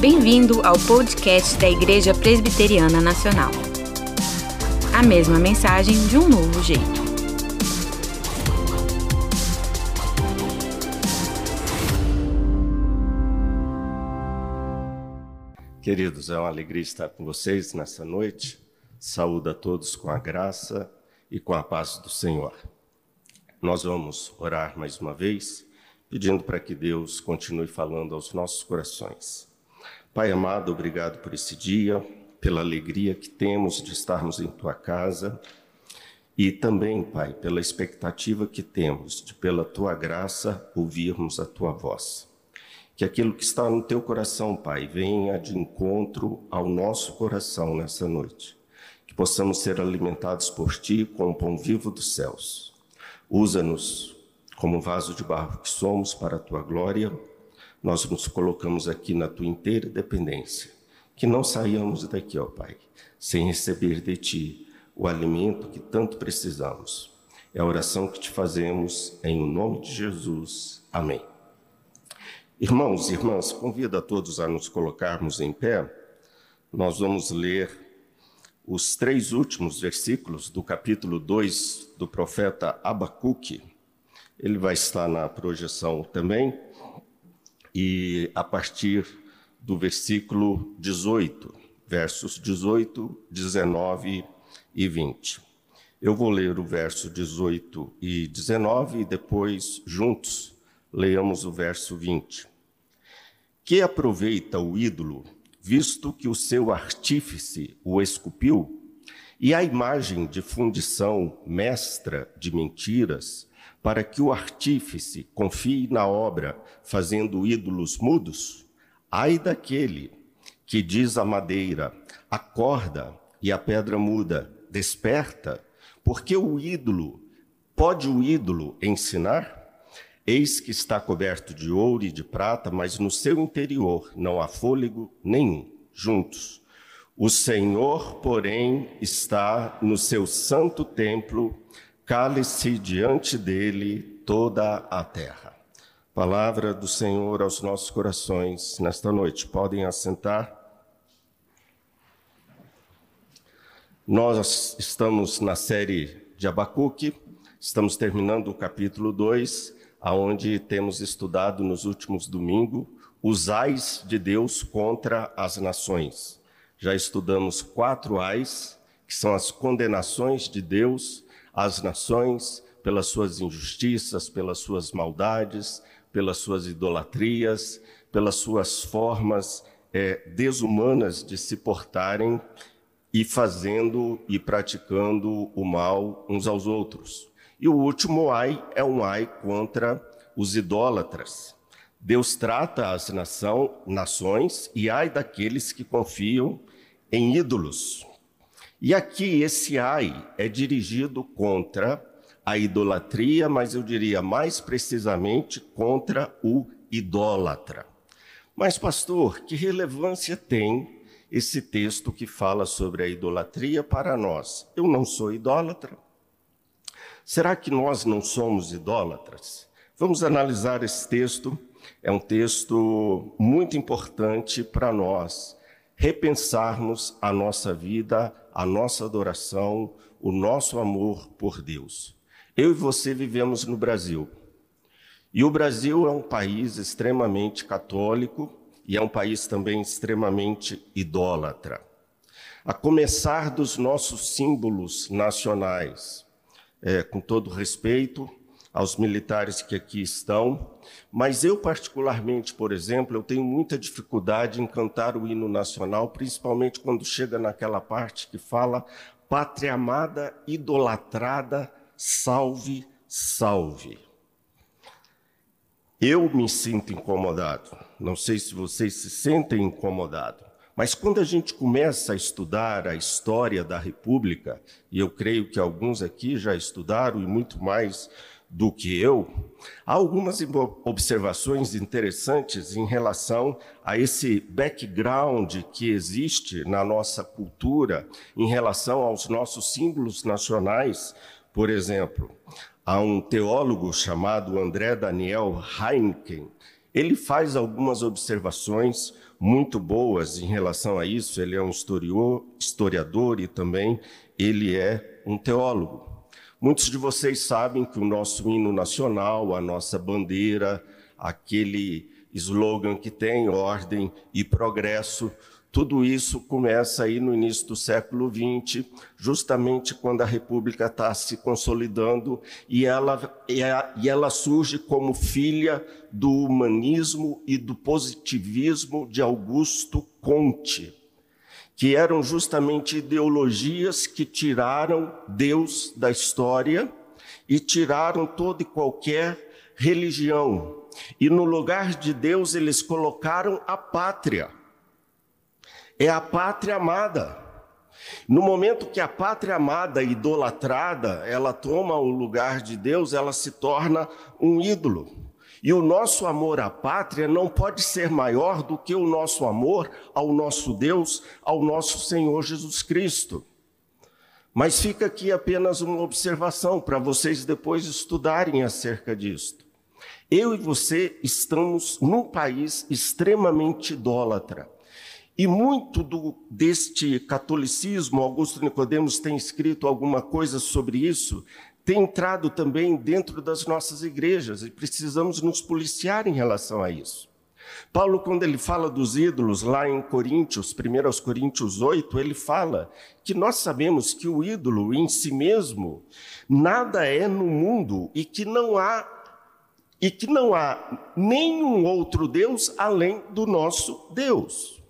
Bem-vindo ao podcast da Igreja Presbiteriana Nacional. A mesma mensagem de um novo jeito. Queridos, é uma alegria estar com vocês nessa noite. Saúde a todos com a graça e com a paz do Senhor. Nós vamos orar mais uma vez, pedindo para que Deus continue falando aos nossos corações. Pai amado, obrigado por esse dia, pela alegria que temos de estarmos em tua casa e também, Pai, pela expectativa que temos de, pela tua graça, ouvirmos a tua voz. Que aquilo que está no teu coração, Pai, venha de encontro ao nosso coração nessa noite. Que possamos ser alimentados por ti com o pão vivo dos céus. Usa-nos como vaso de barro que somos para a tua glória nós nos colocamos aqui na tua inteira dependência. Que não saiamos daqui, ó Pai, sem receber de ti o alimento que tanto precisamos. É a oração que te fazemos em o nome de Jesus. Amém. Irmãos e irmãs, convido a todos a nos colocarmos em pé. Nós vamos ler os três últimos versículos do capítulo 2 do profeta Abacuque. Ele vai estar na projeção também e a partir do versículo 18, versos 18, 19 e 20. Eu vou ler o verso 18 e 19 e depois, juntos, leamos o verso 20. Que aproveita o ídolo, visto que o seu artífice o esculpiu, e a imagem de fundição mestra de mentiras, para que o artífice confie na obra, fazendo ídolos mudos? Ai daquele que diz à madeira: acorda, e a pedra muda, desperta, porque o ídolo, pode o ídolo ensinar? Eis que está coberto de ouro e de prata, mas no seu interior não há fôlego nenhum, juntos. O Senhor, porém, está no seu santo templo, cale-se diante dele toda a terra. Palavra do Senhor aos nossos corações nesta noite. Podem assentar. Nós estamos na série de Abacuque, estamos terminando o capítulo 2, aonde temos estudado nos últimos domingos os ais de Deus contra as nações. Já estudamos quatro ais, que são as condenações de Deus às nações pelas suas injustiças, pelas suas maldades, pelas suas idolatrias, pelas suas formas é, desumanas de se portarem e fazendo e praticando o mal uns aos outros. E o último ai é um ai contra os idólatras. Deus trata as nação, nações e ai daqueles que confiam em ídolos. E aqui esse ai é dirigido contra a idolatria, mas eu diria mais precisamente contra o idólatra. Mas, pastor, que relevância tem esse texto que fala sobre a idolatria para nós? Eu não sou idólatra. Será que nós não somos idólatras? Vamos analisar esse texto. É um texto muito importante para nós repensarmos a nossa vida, a nossa adoração, o nosso amor por Deus. Eu e você vivemos no Brasil. E o Brasil é um país extremamente católico e é um país também extremamente idólatra. A começar dos nossos símbolos nacionais, é, com todo respeito, aos militares que aqui estão, mas eu particularmente, por exemplo, eu tenho muita dificuldade em cantar o hino nacional, principalmente quando chega naquela parte que fala pátria amada, idolatrada, salve, salve. Eu me sinto incomodado. Não sei se vocês se sentem incomodados. Mas quando a gente começa a estudar a história da República, e eu creio que alguns aqui já estudaram e muito mais do que eu, há algumas observações interessantes em relação a esse background que existe na nossa cultura em relação aos nossos símbolos nacionais. Por exemplo, há um teólogo chamado André Daniel Heineken. Ele faz algumas observações muito boas em relação a isso. Ele é um historiador e também ele é um teólogo. Muitos de vocês sabem que o nosso hino nacional, a nossa bandeira, aquele slogan que tem ordem e progresso, tudo isso começa aí no início do século XX, justamente quando a República está se consolidando e ela, e ela surge como filha do humanismo e do positivismo de Augusto Conte, que eram justamente ideologias que tiraram Deus da história e tiraram toda e qualquer religião. E no lugar de Deus eles colocaram a pátria é a pátria amada. No momento que a pátria amada, idolatrada, ela toma o lugar de Deus, ela se torna um ídolo. E o nosso amor à pátria não pode ser maior do que o nosso amor ao nosso Deus, ao nosso Senhor Jesus Cristo. Mas fica aqui apenas uma observação para vocês depois estudarem acerca disto. Eu e você estamos num país extremamente idólatra. E muito do, deste catolicismo, Augusto Nicodemos tem escrito alguma coisa sobre isso, tem entrado também dentro das nossas igrejas e precisamos nos policiar em relação a isso. Paulo, quando ele fala dos ídolos lá em Coríntios, 1 Coríntios 8, ele fala que nós sabemos que o ídolo em si mesmo nada é no mundo e que não há e que não há nenhum outro Deus além do nosso Deus.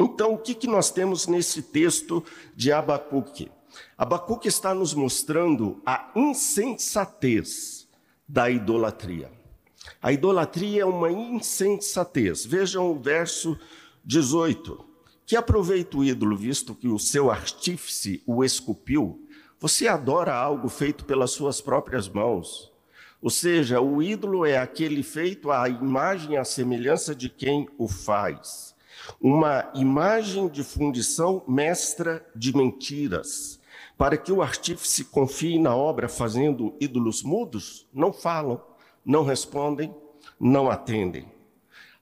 Então, o que, que nós temos nesse texto de Abacuque? Abacuque está nos mostrando a insensatez da idolatria. A idolatria é uma insensatez. Vejam o verso 18. Que aproveita o ídolo, visto que o seu artífice o esculpiu? Você adora algo feito pelas suas próprias mãos. Ou seja, o ídolo é aquele feito à imagem e à semelhança de quem o faz uma imagem de fundição mestra de mentiras, para que o artífice confie na obra fazendo ídolos mudos, não falam, não respondem, não atendem.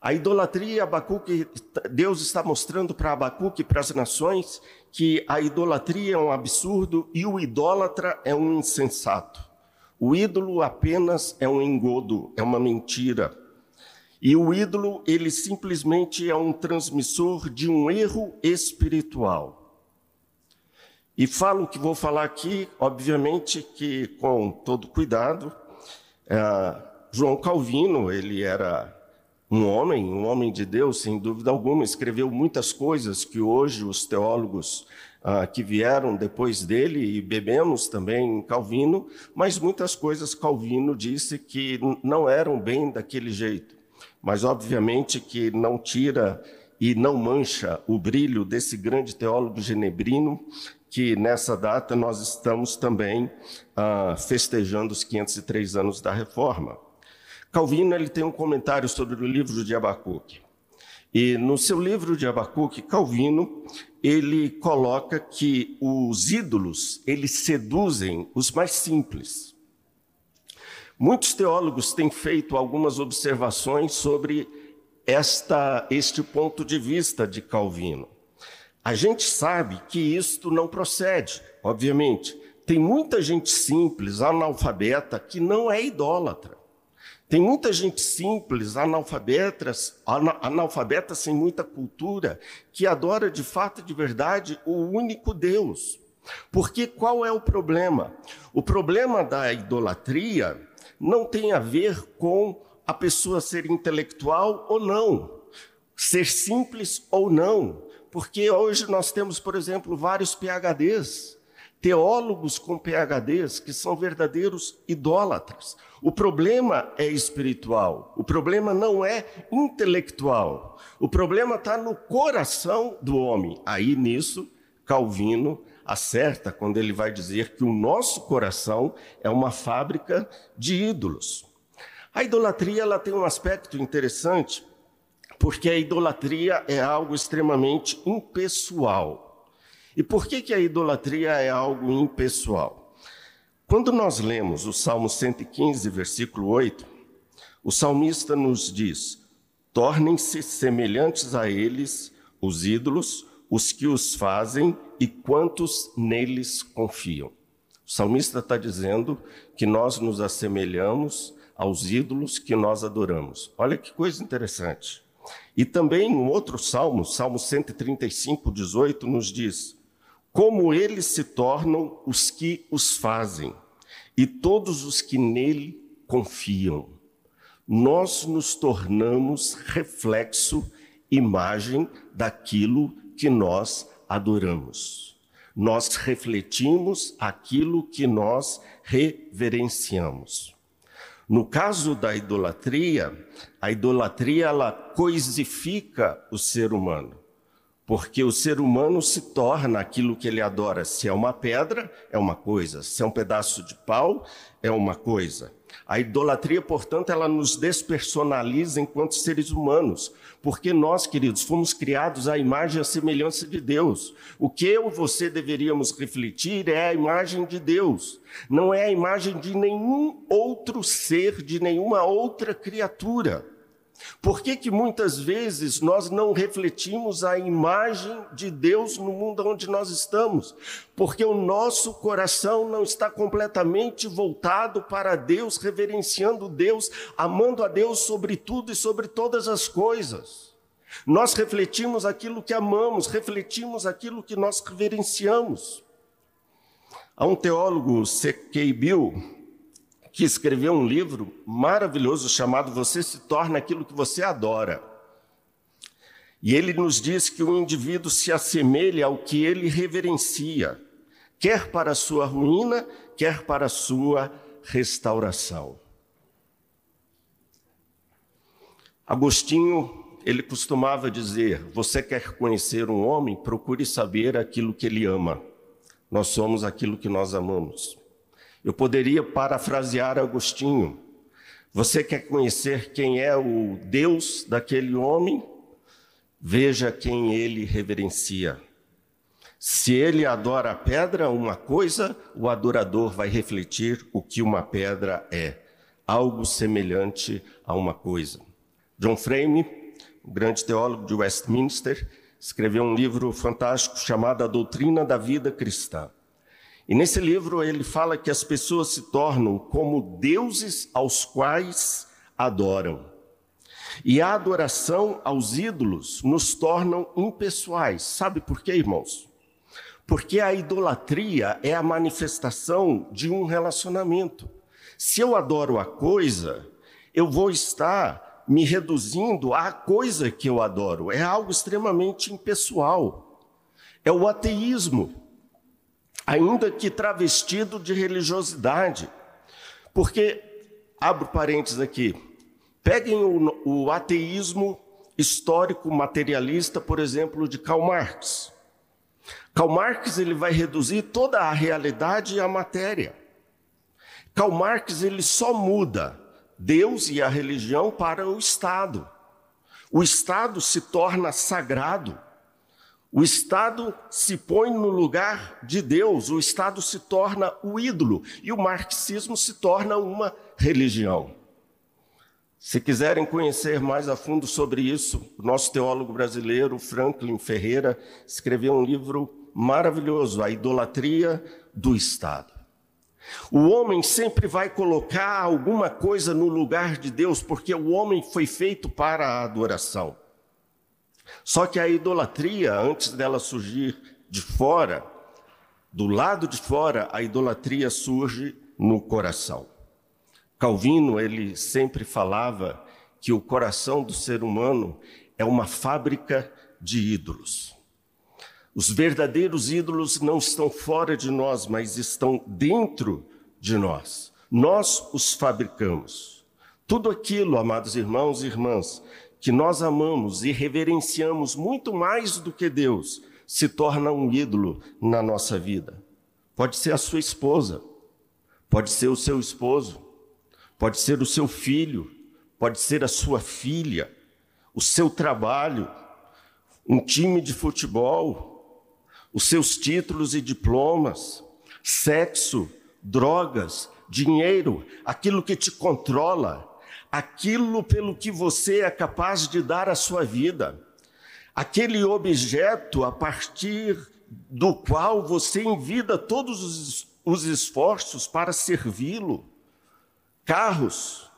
A idolatria, Abacuque, Deus está mostrando para Abacuque, para as nações, que a idolatria é um absurdo e o idólatra é um insensato. O ídolo apenas é um engodo, é uma mentira. E o ídolo, ele simplesmente é um transmissor de um erro espiritual. E falo que vou falar aqui, obviamente que com todo cuidado. É, João Calvino, ele era um homem, um homem de Deus, sem dúvida alguma, escreveu muitas coisas que hoje os teólogos ah, que vieram depois dele, e bebemos também em Calvino, mas muitas coisas Calvino disse que não eram bem daquele jeito mas obviamente que não tira e não mancha o brilho desse grande teólogo genebrino, que nessa data nós estamos também ah, festejando os 503 anos da Reforma. Calvino ele tem um comentário sobre o livro de Abacuque. E no seu livro de Abacuque, Calvino, ele coloca que os ídolos, eles seduzem os mais simples. Muitos teólogos têm feito algumas observações sobre esta, este ponto de vista de Calvino. A gente sabe que isto não procede, obviamente. Tem muita gente simples, analfabeta, que não é idólatra. Tem muita gente simples, analfabetas, analfabeta sem muita cultura, que adora de fato e de verdade o único Deus. Porque qual é o problema? O problema da idolatria não tem a ver com a pessoa ser intelectual ou não, ser simples ou não, porque hoje nós temos, por exemplo, vários PhDs, teólogos com PhDs que são verdadeiros idólatras. O problema é espiritual, o problema não é intelectual, o problema está no coração do homem. Aí nisso, Calvino acerta quando ele vai dizer que o nosso coração é uma fábrica de ídolos. A idolatria ela tem um aspecto interessante, porque a idolatria é algo extremamente impessoal. E por que, que a idolatria é algo impessoal? Quando nós lemos o Salmo 115, versículo 8, o salmista nos diz: Tornem-se semelhantes a eles, os ídolos, os que os fazem e quantos neles confiam. O salmista está dizendo que nós nos assemelhamos aos ídolos que nós adoramos. Olha que coisa interessante. E também um outro salmo, Salmo 135, 18, nos diz: Como eles se tornam os que os fazem, e todos os que nele confiam. Nós nos tornamos reflexo, imagem daquilo que nós adoramos. Nós refletimos aquilo que nós reverenciamos. No caso da idolatria, a idolatria ela coisifica o ser humano, porque o ser humano se torna aquilo que ele adora. Se é uma pedra, é uma coisa, se é um pedaço de pau, é uma coisa. A idolatria, portanto, ela nos despersonaliza enquanto seres humanos, porque nós, queridos, fomos criados à imagem e à semelhança de Deus. O que eu e você deveríamos refletir é a imagem de Deus, não é a imagem de nenhum outro ser, de nenhuma outra criatura. Por que, que muitas vezes nós não refletimos a imagem de Deus no mundo onde nós estamos? Porque o nosso coração não está completamente voltado para Deus, reverenciando Deus, amando a Deus sobre tudo e sobre todas as coisas. Nós refletimos aquilo que amamos, refletimos aquilo que nós reverenciamos. Há um teólogo, C.K. Bill, que escreveu um livro maravilhoso chamado Você se torna aquilo que você adora. E ele nos diz que o indivíduo se assemelha ao que ele reverencia, quer para a sua ruína, quer para a sua restauração. Agostinho, ele costumava dizer: Você quer conhecer um homem, procure saber aquilo que ele ama. Nós somos aquilo que nós amamos. Eu poderia parafrasear Agostinho. Você quer conhecer quem é o Deus daquele homem? Veja quem ele reverencia. Se ele adora a pedra, uma coisa, o adorador vai refletir o que uma pedra é, algo semelhante a uma coisa. John Frame, o grande teólogo de Westminster, escreveu um livro fantástico chamado A Doutrina da Vida Cristã. E nesse livro ele fala que as pessoas se tornam como deuses aos quais adoram. E a adoração aos ídolos nos tornam impessoais. Sabe por quê, irmãos? Porque a idolatria é a manifestação de um relacionamento. Se eu adoro a coisa, eu vou estar me reduzindo à coisa que eu adoro. É algo extremamente impessoal. É o ateísmo ainda que travestido de religiosidade. Porque, abro parênteses aqui, peguem o, o ateísmo histórico materialista, por exemplo, de Karl Marx. Karl Marx ele vai reduzir toda a realidade à matéria. Karl Marx ele só muda Deus e a religião para o Estado. O Estado se torna sagrado. O Estado se põe no lugar de Deus, o Estado se torna o ídolo e o marxismo se torna uma religião. Se quiserem conhecer mais a fundo sobre isso, o nosso teólogo brasileiro, Franklin Ferreira, escreveu um livro maravilhoso, A Idolatria do Estado. O homem sempre vai colocar alguma coisa no lugar de Deus, porque o homem foi feito para a adoração. Só que a idolatria, antes dela surgir de fora, do lado de fora, a idolatria surge no coração. Calvino, ele sempre falava que o coração do ser humano é uma fábrica de ídolos. Os verdadeiros ídolos não estão fora de nós, mas estão dentro de nós. Nós os fabricamos. Tudo aquilo, amados irmãos e irmãs, que nós amamos e reverenciamos muito mais do que Deus, se torna um ídolo na nossa vida. Pode ser a sua esposa, pode ser o seu esposo, pode ser o seu filho, pode ser a sua filha, o seu trabalho, um time de futebol, os seus títulos e diplomas, sexo, drogas, dinheiro, aquilo que te controla, aquilo pelo que você é capaz de dar a sua vida, aquele objeto a partir do qual você envida todos os, os esforços para servi-lo. Carros,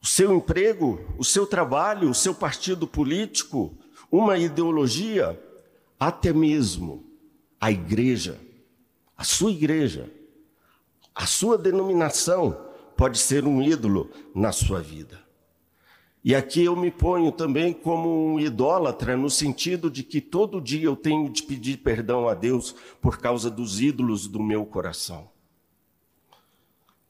o seu emprego, o seu trabalho, o seu partido político, uma ideologia, até mesmo a igreja, a sua igreja, a sua denominação pode ser um ídolo na sua vida. E aqui eu me ponho também como um idólatra, no sentido de que todo dia eu tenho de pedir perdão a Deus por causa dos ídolos do meu coração.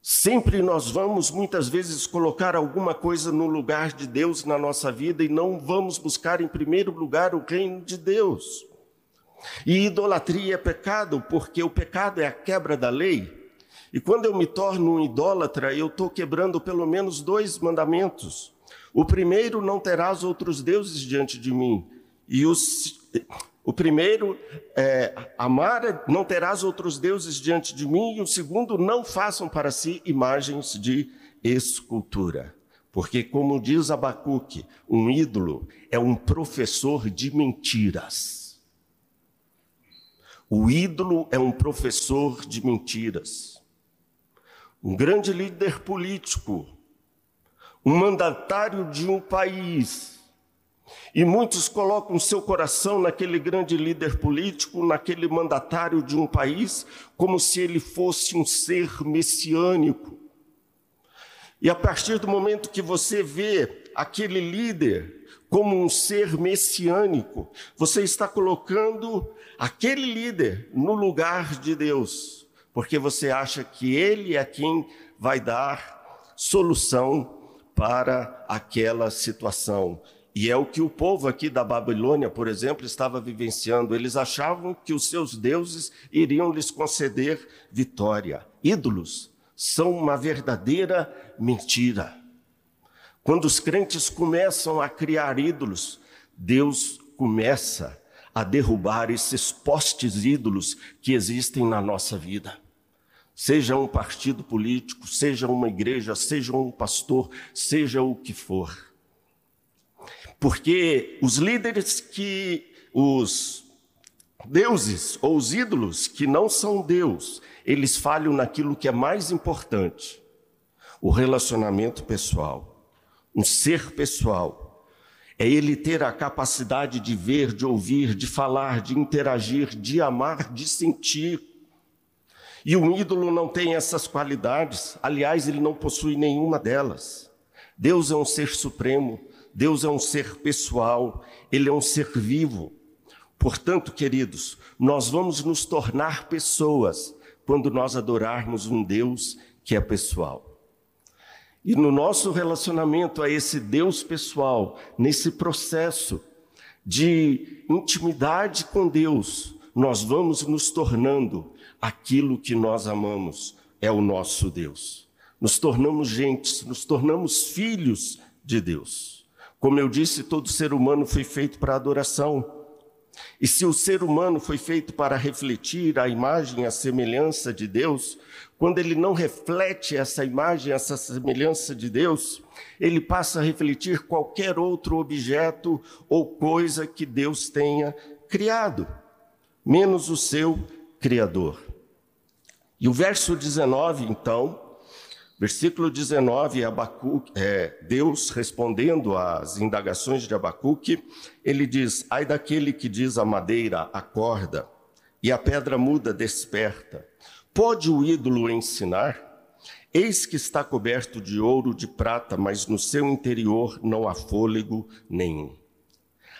Sempre nós vamos, muitas vezes, colocar alguma coisa no lugar de Deus na nossa vida e não vamos buscar em primeiro lugar o reino de Deus. E idolatria é pecado, porque o pecado é a quebra da lei. E quando eu me torno um idólatra, eu estou quebrando pelo menos dois mandamentos. O primeiro, não terás outros deuses diante de mim. E os, o primeiro, é, amar, não terás outros deuses diante de mim. E o segundo, não façam para si imagens de escultura. Porque, como diz Abacuque, um ídolo é um professor de mentiras. O ídolo é um professor de mentiras. Um grande líder político um mandatário de um país. E muitos colocam seu coração naquele grande líder político, naquele mandatário de um país, como se ele fosse um ser messiânico. E a partir do momento que você vê aquele líder como um ser messiânico, você está colocando aquele líder no lugar de Deus, porque você acha que ele é quem vai dar solução para aquela situação. E é o que o povo aqui da Babilônia, por exemplo, estava vivenciando. Eles achavam que os seus deuses iriam lhes conceder vitória. Ídolos são uma verdadeira mentira. Quando os crentes começam a criar ídolos, Deus começa a derrubar esses postes ídolos que existem na nossa vida seja um partido político, seja uma igreja, seja um pastor, seja o que for. Porque os líderes que, os deuses ou os ídolos que não são Deus, eles falham naquilo que é mais importante: o relacionamento pessoal, um ser pessoal. É ele ter a capacidade de ver, de ouvir, de falar, de interagir, de amar, de sentir e um ídolo não tem essas qualidades, aliás, ele não possui nenhuma delas. Deus é um ser supremo, Deus é um ser pessoal, ele é um ser vivo. Portanto, queridos, nós vamos nos tornar pessoas quando nós adorarmos um Deus que é pessoal. E no nosso relacionamento a esse Deus pessoal, nesse processo de intimidade com Deus, nós vamos nos tornando aquilo que nós amamos é o nosso Deus. Nos tornamos gentes, nos tornamos filhos de Deus. Como eu disse, todo ser humano foi feito para adoração. E se o ser humano foi feito para refletir a imagem, a semelhança de Deus, quando ele não reflete essa imagem, essa semelhança de Deus, ele passa a refletir qualquer outro objeto ou coisa que Deus tenha criado, menos o seu Criador. E o verso 19, então, versículo 19, Abacuque, é, Deus respondendo às indagações de Abacuque, ele diz: Ai daquele que diz a madeira, acorda, e a pedra muda, desperta. Pode o ídolo ensinar? Eis que está coberto de ouro, de prata, mas no seu interior não há fôlego nenhum.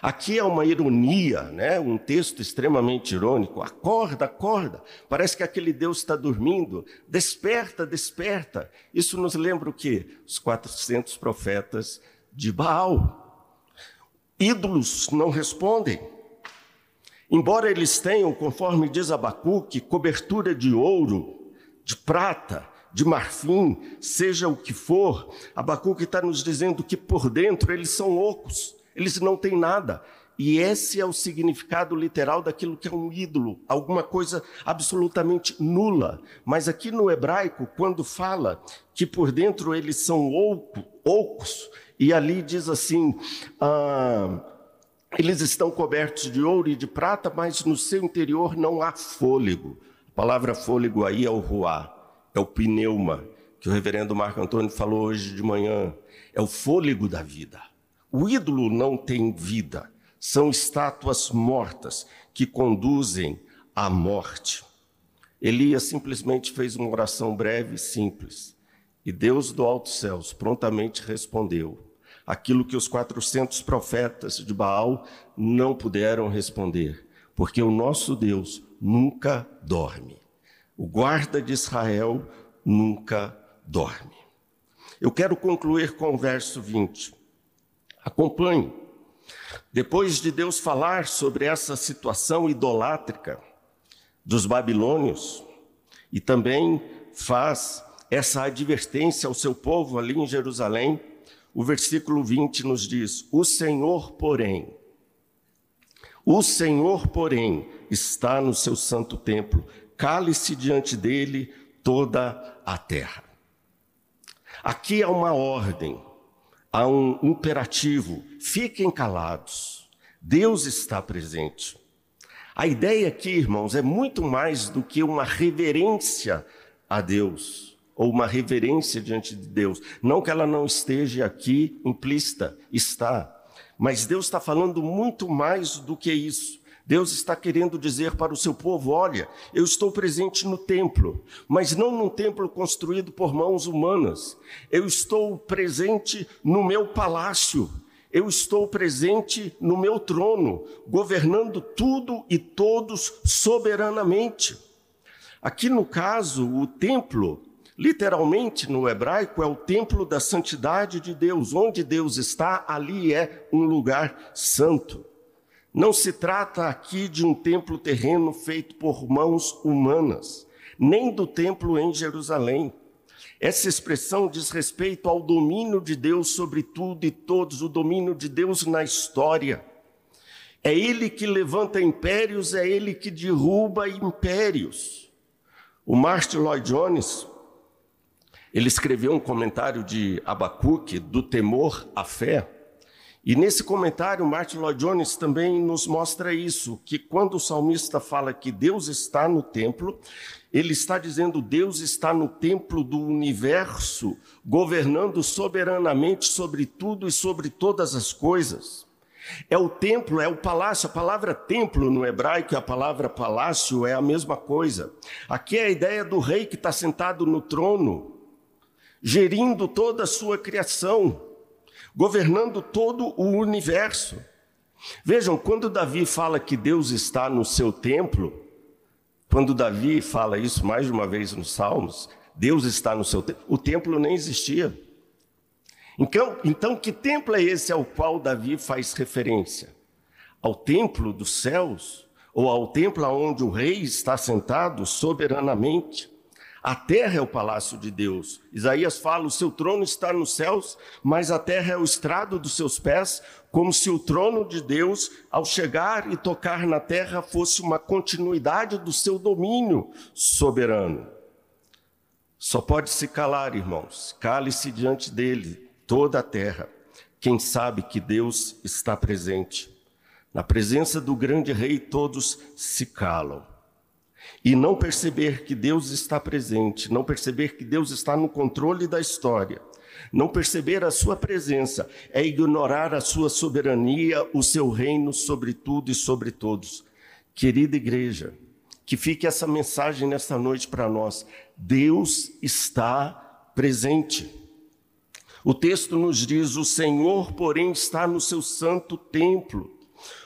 Aqui é uma ironia, né? um texto extremamente irônico. Acorda, acorda. Parece que aquele Deus está dormindo. Desperta, desperta. Isso nos lembra o quê? Os 400 profetas de Baal. Ídolos não respondem. Embora eles tenham, conforme diz Abacuque, cobertura de ouro, de prata, de marfim, seja o que for, Abacuque está nos dizendo que por dentro eles são ocos eles não têm nada. E esse é o significado literal daquilo que é um ídolo, alguma coisa absolutamente nula. Mas aqui no hebraico, quando fala que por dentro eles são oco, ocos, e ali diz assim: ah, eles estão cobertos de ouro e de prata, mas no seu interior não há fôlego. A palavra fôlego aí é o ruá, é o pneuma, que o reverendo Marco Antônio falou hoje de manhã. É o fôlego da vida. O ídolo não tem vida são estátuas mortas que conduzem à morte. Elias simplesmente fez uma oração breve e simples. E Deus do alto céus prontamente respondeu aquilo que os 400 profetas de Baal não puderam responder, porque o nosso Deus nunca dorme. O guarda de Israel nunca dorme. Eu quero concluir com o verso 20. Acompanhe. Depois de Deus falar sobre essa situação idolátrica dos babilônios, e também faz essa advertência ao seu povo ali em Jerusalém, o versículo 20 nos diz: O Senhor, porém, o Senhor, porém, está no seu santo templo, cale-se diante dele toda a terra. Aqui há uma ordem há um imperativo: fiquem calados. Deus está presente. A ideia aqui, irmãos, é muito mais do que uma reverência a Deus, ou uma reverência diante de Deus. Não que ela não esteja aqui implícita, está. Mas Deus está falando muito mais do que isso. Deus está querendo dizer para o seu povo: olha, eu estou presente no templo, mas não num templo construído por mãos humanas. Eu estou presente no meu palácio. Eu estou presente no meu trono, governando tudo e todos soberanamente. Aqui no caso, o templo, literalmente no hebraico, é o templo da santidade de Deus. Onde Deus está, ali é um lugar santo. Não se trata aqui de um templo terreno feito por mãos humanas, nem do templo em Jerusalém. Essa expressão diz respeito ao domínio de Deus sobre tudo e todos, o domínio de Deus na história. É Ele que levanta impérios, é Ele que derruba impérios. O Martin Lloyd Jones, ele escreveu um comentário de Abacuque, do temor à fé, e nesse comentário, Martin Lloyd Jones também nos mostra isso, que quando o salmista fala que Deus está no templo, ele está dizendo Deus está no templo do universo, governando soberanamente sobre tudo e sobre todas as coisas. É o templo, é o palácio. A palavra templo no hebraico e a palavra palácio é a mesma coisa. Aqui é a ideia do rei que está sentado no trono, gerindo toda a sua criação governando todo o universo. Vejam, quando Davi fala que Deus está no seu templo, quando Davi fala isso mais de uma vez nos Salmos, Deus está no seu templo, o templo nem existia. Então, então, que templo é esse ao qual Davi faz referência? Ao templo dos céus? Ou ao templo onde o rei está sentado soberanamente? A terra é o palácio de Deus. Isaías fala: o seu trono está nos céus, mas a terra é o estrado dos seus pés, como se o trono de Deus, ao chegar e tocar na terra, fosse uma continuidade do seu domínio soberano. Só pode se calar, irmãos, cale-se diante dele toda a terra. Quem sabe que Deus está presente. Na presença do grande rei, todos se calam e não perceber que Deus está presente, não perceber que Deus está no controle da história, não perceber a sua presença, é ignorar a sua soberania, o seu reino sobre tudo e sobre todos. Querida igreja, que fique essa mensagem nesta noite para nós: Deus está presente. O texto nos diz: O Senhor, porém, está no seu santo templo.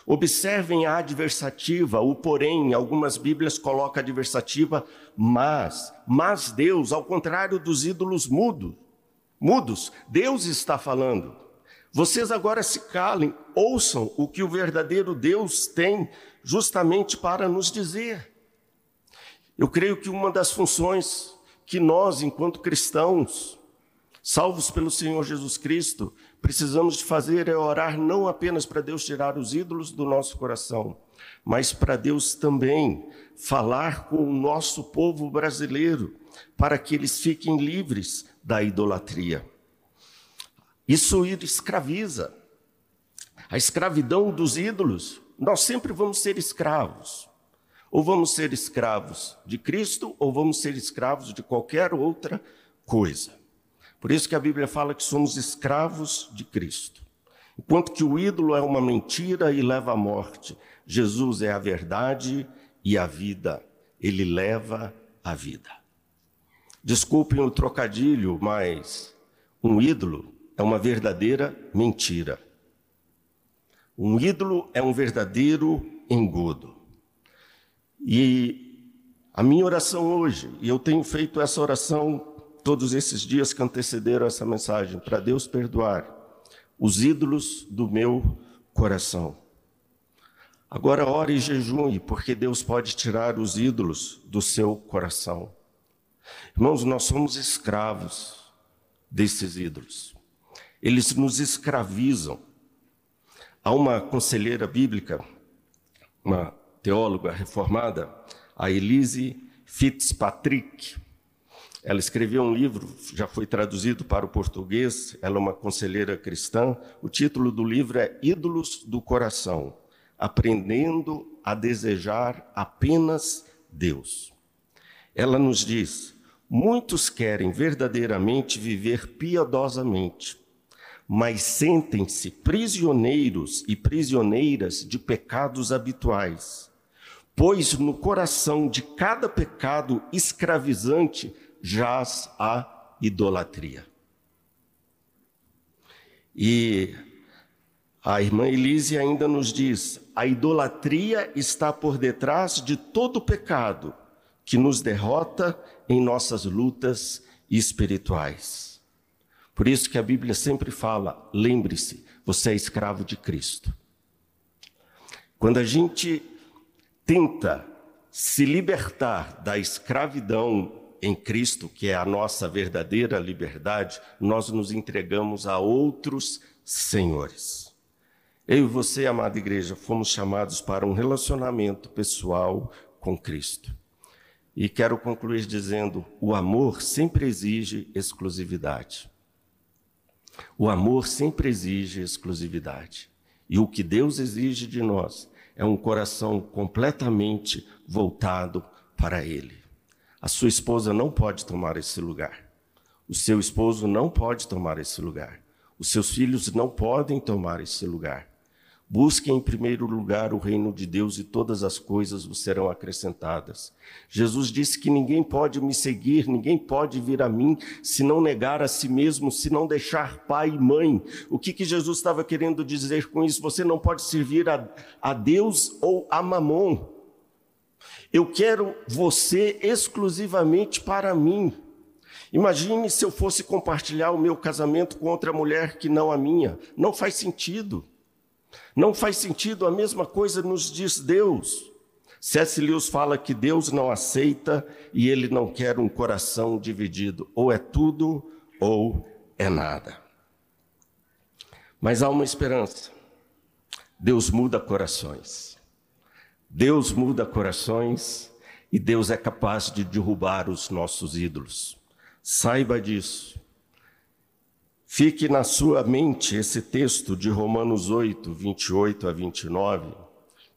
Observem a adversativa, o porém, algumas Bíblias colocam adversativa, mas, mas Deus, ao contrário dos ídolos mudos, mudos, Deus está falando. Vocês agora se calem, ouçam o que o verdadeiro Deus tem justamente para nos dizer. Eu creio que uma das funções que nós, enquanto cristãos, Salvos pelo Senhor Jesus Cristo, precisamos fazer é orar não apenas para Deus tirar os ídolos do nosso coração, mas para Deus também falar com o nosso povo brasileiro, para que eles fiquem livres da idolatria. Isso escraviza. A escravidão dos ídolos, nós sempre vamos ser escravos. Ou vamos ser escravos de Cristo, ou vamos ser escravos de qualquer outra coisa. Por isso que a Bíblia fala que somos escravos de Cristo. Enquanto que o ídolo é uma mentira e leva à morte, Jesus é a verdade e a vida. Ele leva a vida. Desculpem o trocadilho, mas um ídolo é uma verdadeira mentira. Um ídolo é um verdadeiro engodo. E a minha oração hoje, e eu tenho feito essa oração todos esses dias que antecederam essa mensagem, para Deus perdoar os ídolos do meu coração. Agora ore e jejue, porque Deus pode tirar os ídolos do seu coração. Irmãos, nós somos escravos desses ídolos. Eles nos escravizam. Há uma conselheira bíblica, uma teóloga reformada, a Elise Fitzpatrick, ela escreveu um livro, já foi traduzido para o português, ela é uma conselheira cristã. O título do livro é Ídolos do Coração Aprendendo a Desejar Apenas Deus. Ela nos diz: muitos querem verdadeiramente viver piedosamente, mas sentem-se prisioneiros e prisioneiras de pecados habituais, pois no coração de cada pecado escravizante jaz a idolatria. E a irmã Elise ainda nos diz: a idolatria está por detrás de todo pecado que nos derrota em nossas lutas espirituais. Por isso que a Bíblia sempre fala: lembre-se, você é escravo de Cristo. Quando a gente tenta se libertar da escravidão em Cristo, que é a nossa verdadeira liberdade, nós nos entregamos a outros senhores. Eu e você, amada igreja, fomos chamados para um relacionamento pessoal com Cristo. E quero concluir dizendo: o amor sempre exige exclusividade. O amor sempre exige exclusividade. E o que Deus exige de nós é um coração completamente voltado para Ele. A sua esposa não pode tomar esse lugar. O seu esposo não pode tomar esse lugar. Os seus filhos não podem tomar esse lugar. Busque em primeiro lugar o reino de Deus e todas as coisas vos serão acrescentadas. Jesus disse que ninguém pode me seguir, ninguém pode vir a mim se não negar a si mesmo, se não deixar pai e mãe. O que, que Jesus estava querendo dizer com isso? Você não pode servir a, a Deus ou a Mamon. Eu quero você exclusivamente para mim. Imagine se eu fosse compartilhar o meu casamento com outra mulher que não a minha. Não faz sentido. Não faz sentido, a mesma coisa nos diz Deus. C.S. Lewis fala que Deus não aceita e ele não quer um coração dividido. Ou é tudo ou é nada. Mas há uma esperança. Deus muda corações. Deus muda corações e Deus é capaz de derrubar os nossos ídolos. Saiba disso. Fique na sua mente esse texto de Romanos 8, 28 a 29,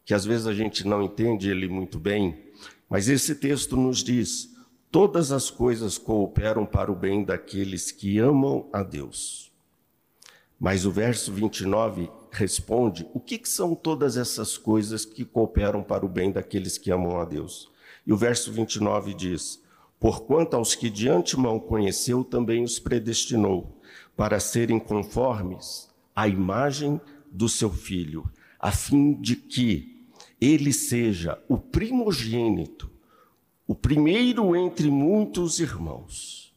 que às vezes a gente não entende ele muito bem, mas esse texto nos diz: todas as coisas cooperam para o bem daqueles que amam a Deus. Mas o verso 29 responde: o que, que são todas essas coisas que cooperam para o bem daqueles que amam a Deus? E o verso 29 diz: Porquanto aos que de antemão conheceu, também os predestinou, para serem conformes à imagem do seu filho, a fim de que ele seja o primogênito, o primeiro entre muitos irmãos.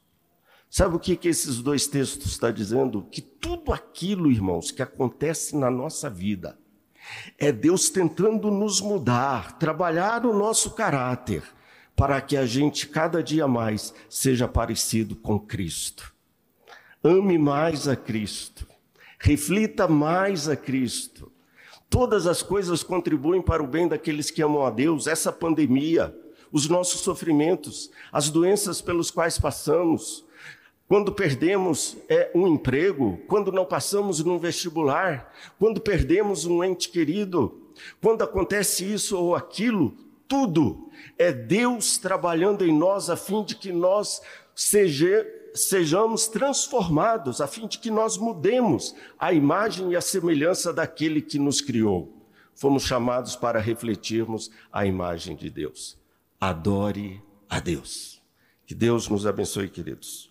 Sabe o que, que esses dois textos estão dizendo? Que tudo aquilo, irmãos, que acontece na nossa vida é Deus tentando nos mudar, trabalhar o nosso caráter, para que a gente cada dia mais seja parecido com Cristo. Ame mais a Cristo. Reflita mais a Cristo. Todas as coisas contribuem para o bem daqueles que amam a Deus. Essa pandemia, os nossos sofrimentos, as doenças pelos quais passamos, quando perdemos é, um emprego, quando não passamos num vestibular, quando perdemos um ente querido, quando acontece isso ou aquilo, tudo é Deus trabalhando em nós a fim de que nós seja, sejamos transformados, a fim de que nós mudemos a imagem e a semelhança daquele que nos criou. Fomos chamados para refletirmos a imagem de Deus. Adore a Deus. Que Deus nos abençoe, queridos.